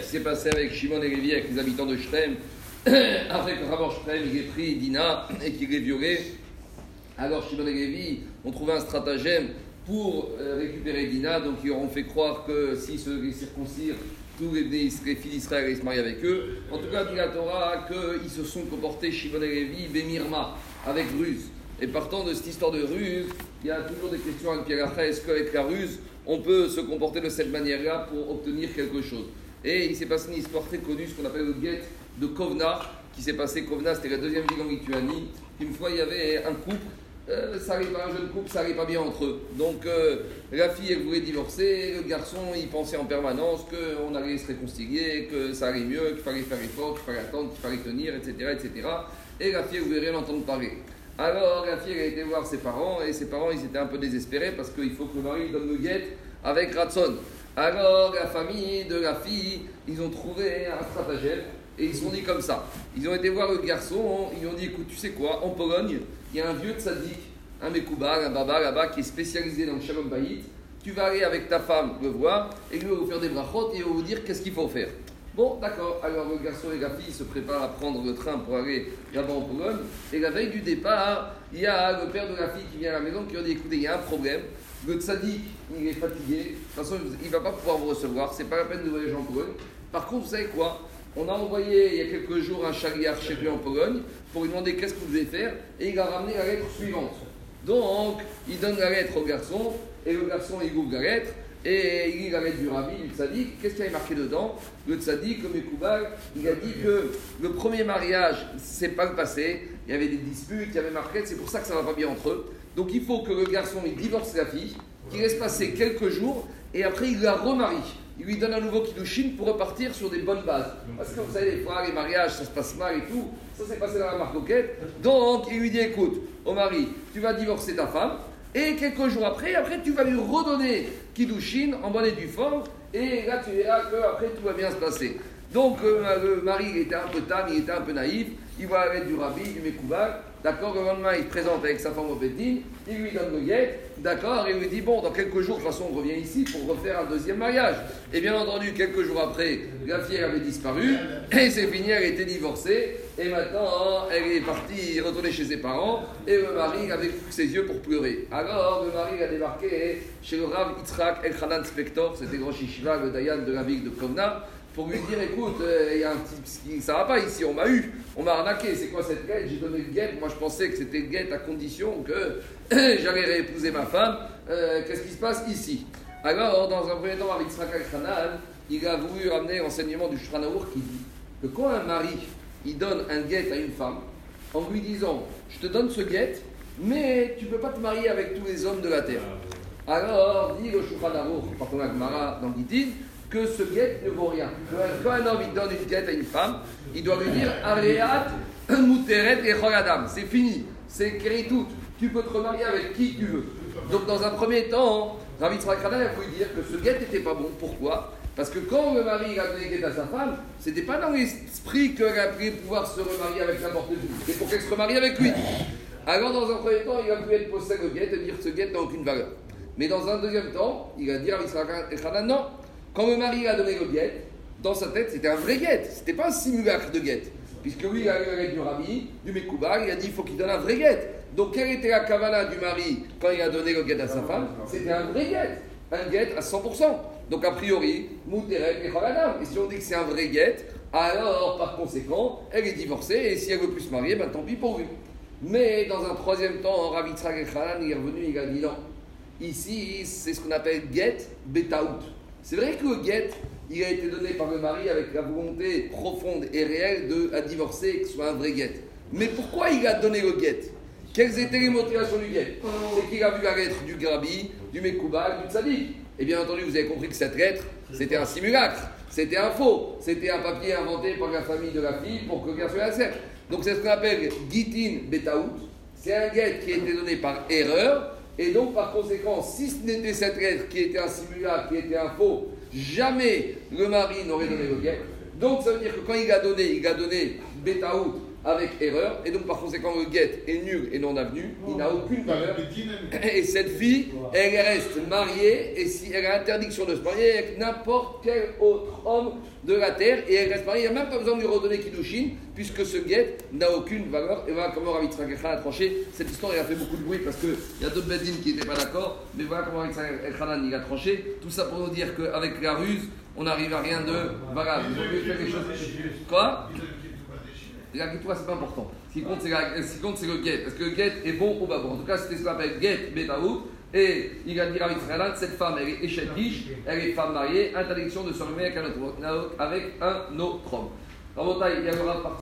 qui s'est passé avec Shimon et Lévi, avec les habitants de Shrem, après que Rabban Shrem ait pris Dina et qu'il l'ait violé. Alors Shimon et Lévi ont trouvé un stratagème pour euh, récupérer Dina, donc ils auront fait croire que s'ils se circoncirent, tous les, filles d'Israël se marier avec eux. En tout cas, dit la Torah qu'ils se sont comportés, Shimon et Lévi, Bemirma, avec ruse. Et partant de cette histoire de ruse, il y a toujours des questions avec Pierre Est-ce qu'avec la ruse, on peut se comporter de cette manière-là pour obtenir quelque chose? Et il s'est passé une histoire très connue, ce qu'on appelle le guet de Kovna, qui s'est passé. Kovna, c'était la deuxième ville en Lituanie. Une fois, il y avait un couple euh, ça arrive pas, un jeune couple, ça arrive pas bien entre eux. Donc euh, la fille, elle voulait divorcer, le garçon, il pensait en permanence qu'on allait se réconcilier, que ça allait mieux, qu'il fallait faire effort, qu'il fallait attendre, qu'il fallait tenir, etc., etc. Et la fille, elle voulait rien entendre parler. Alors la fille, elle a été voir ses parents, et ses parents, ils étaient un peu désespérés parce qu'il faut que le mari donne le guette avec Ratson. Alors la famille de la fille, ils ont trouvé un stratagème et ils se sont dit comme ça. Ils ont été voir le garçon, ils ont dit écoute, tu sais quoi, en Pologne, il y a un vieux tzaddik, un Mekouba, un Baba là-bas qui est spécialisé dans le Shalom Bayit. Tu vas aller avec ta femme le voir et lui va vous faire des brachot et il va vous dire qu'est-ce qu'il faut faire. Bon, d'accord. Alors le garçon et la fille se préparent à prendre le train pour aller là-bas en Pologne. Et la veille du départ, il y a le père de la fille qui vient à la maison qui lui dit écoutez, il y a un problème. Le tzaddik, il est fatigué. De toute façon, il ne va pas pouvoir vous recevoir. C'est pas la peine de voyager en Pologne. Par contre, vous savez quoi? On a envoyé il y a quelques jours un chariard chez lui en Pologne pour lui demander qu'est-ce que vous devez faire et il a ramené la lettre suivante. Donc, il donne la lettre au garçon et le garçon il ouvre la lettre et il lettre du rabbi, du tzaddik. Qu'est-ce qu'il avait marqué dedans? Le tzaddik, comme Ekoubal, il a dit que le premier mariage, c'est pas le passé. Il y avait des disputes, il y avait marqué, c'est pour ça que ça va pas bien entre eux. Donc il faut que le garçon il divorce la fille, qu'il laisse passer quelques jours et après il la remarie il lui donne un nouveau Kiddushin pour repartir sur des bonnes bases. Parce que vous savez, des fois, les mariages, ça se passe mal et tout. Ça s'est passé dans la marque Donc, il lui dit écoute, au mari, tu vas divorcer ta femme. Et quelques jours après, après, tu vas lui redonner Kiddushin en bonne et due. Et là, tu verras qu'après, tout va bien se passer. Donc, euh, le mari, était un peu tam, il était un peu naïf. Il va avec du rabbi, du Mekoubal. D'accord, le lendemain, il se présente avec sa femme au il lui donne le guet, d'accord, et il lui dit Bon, dans quelques jours, de toute façon, on revient ici pour refaire un deuxième mariage. Et bien entendu, quelques jours après, la avait disparu, et c'est fini, elle était divorcée, et maintenant, elle est partie retourner chez ses parents, et le mari avait ses yeux pour pleurer. Alors, le mari a débarqué chez le Rav Yitzhak El Hanan Spector, c'était grand Shishiva, le Dayan de la ville de Kovna, pour lui dire écoute, euh, il y a un petit, ça va pas ici, on m'a eu, on m'a arnaqué, c'est quoi cette guette J'ai donné le guette, moi je pensais que c'était une guette à condition que j'allais réépouser ma femme. Euh, qu'est-ce qui se passe ici? Alors, dans un premier temps, avec Israël Khanan, il a voulu ramener l'enseignement du Shranaour qui dit que quand un mari il donne un guette à une femme en lui disant je te donne ce guette, mais tu ne peux pas te marier avec tous les hommes de la terre. Alors, dit le Shulchan Aruch, par contre, dans Gitin, que ce guet ne vaut rien. Quand un homme donne une guette à une femme, il doit lui dire Areat, Muteret et. C'est fini, c'est écrit tout. Tu peux te remarier avec qui tu veux. Donc, dans un premier temps, Ravi Tzrakana a voulu dire que ce guet n'était pas bon. Pourquoi? Parce que quand le mari a donné guette à sa femme, c'était pas dans l'esprit qu'elle a pu pouvoir se remarier avec n'importe qui. C'est pour qu'elle se remarie avec lui. Alors, dans un premier temps, il a pu être possède le guet et dire ce guet n'a aucune valeur. Mais dans un deuxième temps, il a dit à Ravi non, quand le mari a donné le guet, dans sa tête, c'était un vrai guet. C'était pas un simulacre de guet. Puisque lui, il a eu du rabbi, du Mekouba, il a dit il faut qu'il donne un vrai guet. Donc, quelle était la kavala du mari quand il a donné le guet à sa femme? C'était un vrai guet. Un guet à 100%. Donc, a priori, Mouteret et Et si on dit que c'est un vrai guet, alors, par conséquent, elle est divorcée. Et si elle veut plus se marier, ben tant pis pour lui. Mais dans un troisième temps, Rabbi Tzrak il est revenu, il a dit non. Ici, c'est ce qu'on appelle get betaout. C'est vrai que le guet, il a été donné par le mari avec la volonté profonde et réelle de à divorcer et que ce soit un vrai guet. Mais pourquoi il a donné le guet Quelles étaient les motivations du guet C'est qu'il a vu la lettre du Grabi, du Mekoubal, du Tzadik. Et bien entendu, vous avez compris que cette lettre, c'était un simulacre, c'était un faux, c'était un papier inventé par la famille de la fille pour que le garçon accepte. Donc c'est ce qu'on appelle Gitin Betaout. C'est un guet qui a été donné par erreur et donc, par conséquent, si ce n'était cette lettre qui était un simulacre, qui était un faux, jamais le mari n'aurait donné le guet. Donc, ça veut dire que quand il a donné, il a donné Betaout avec erreur, et donc par conséquent le guet est nul et non avenu, il n'a aucune valeur. Et cette fille, elle reste mariée, et si elle a interdiction de se marier avec n'importe quel autre homme de la terre, et elle reste mariée, il n'y a même pas besoin de lui redonner Kiddushin, puisque ce guet n'a aucune valeur. Et voilà comment Rav a tranché. Cette histoire, elle a fait beaucoup de bruit parce qu'il y a d'autres bedines qui n'étaient pas d'accord, mais voilà comment Rav il a tranché. Tout ça pour nous dire qu'avec la ruse, on n'arrive à rien de valable. Ils ont faire quelque chose. Quoi? C'est pas important. Ce qui compte, c'est le get. Est-ce que le get est bon ou pas bon En tout cas, c'était ce qu'on appelle get betaou. Et il a dit à Israël, cette femme, elle est échec elle est femme mariée, interdiction de se remettre avec un autre, avec un autre homme. Il y a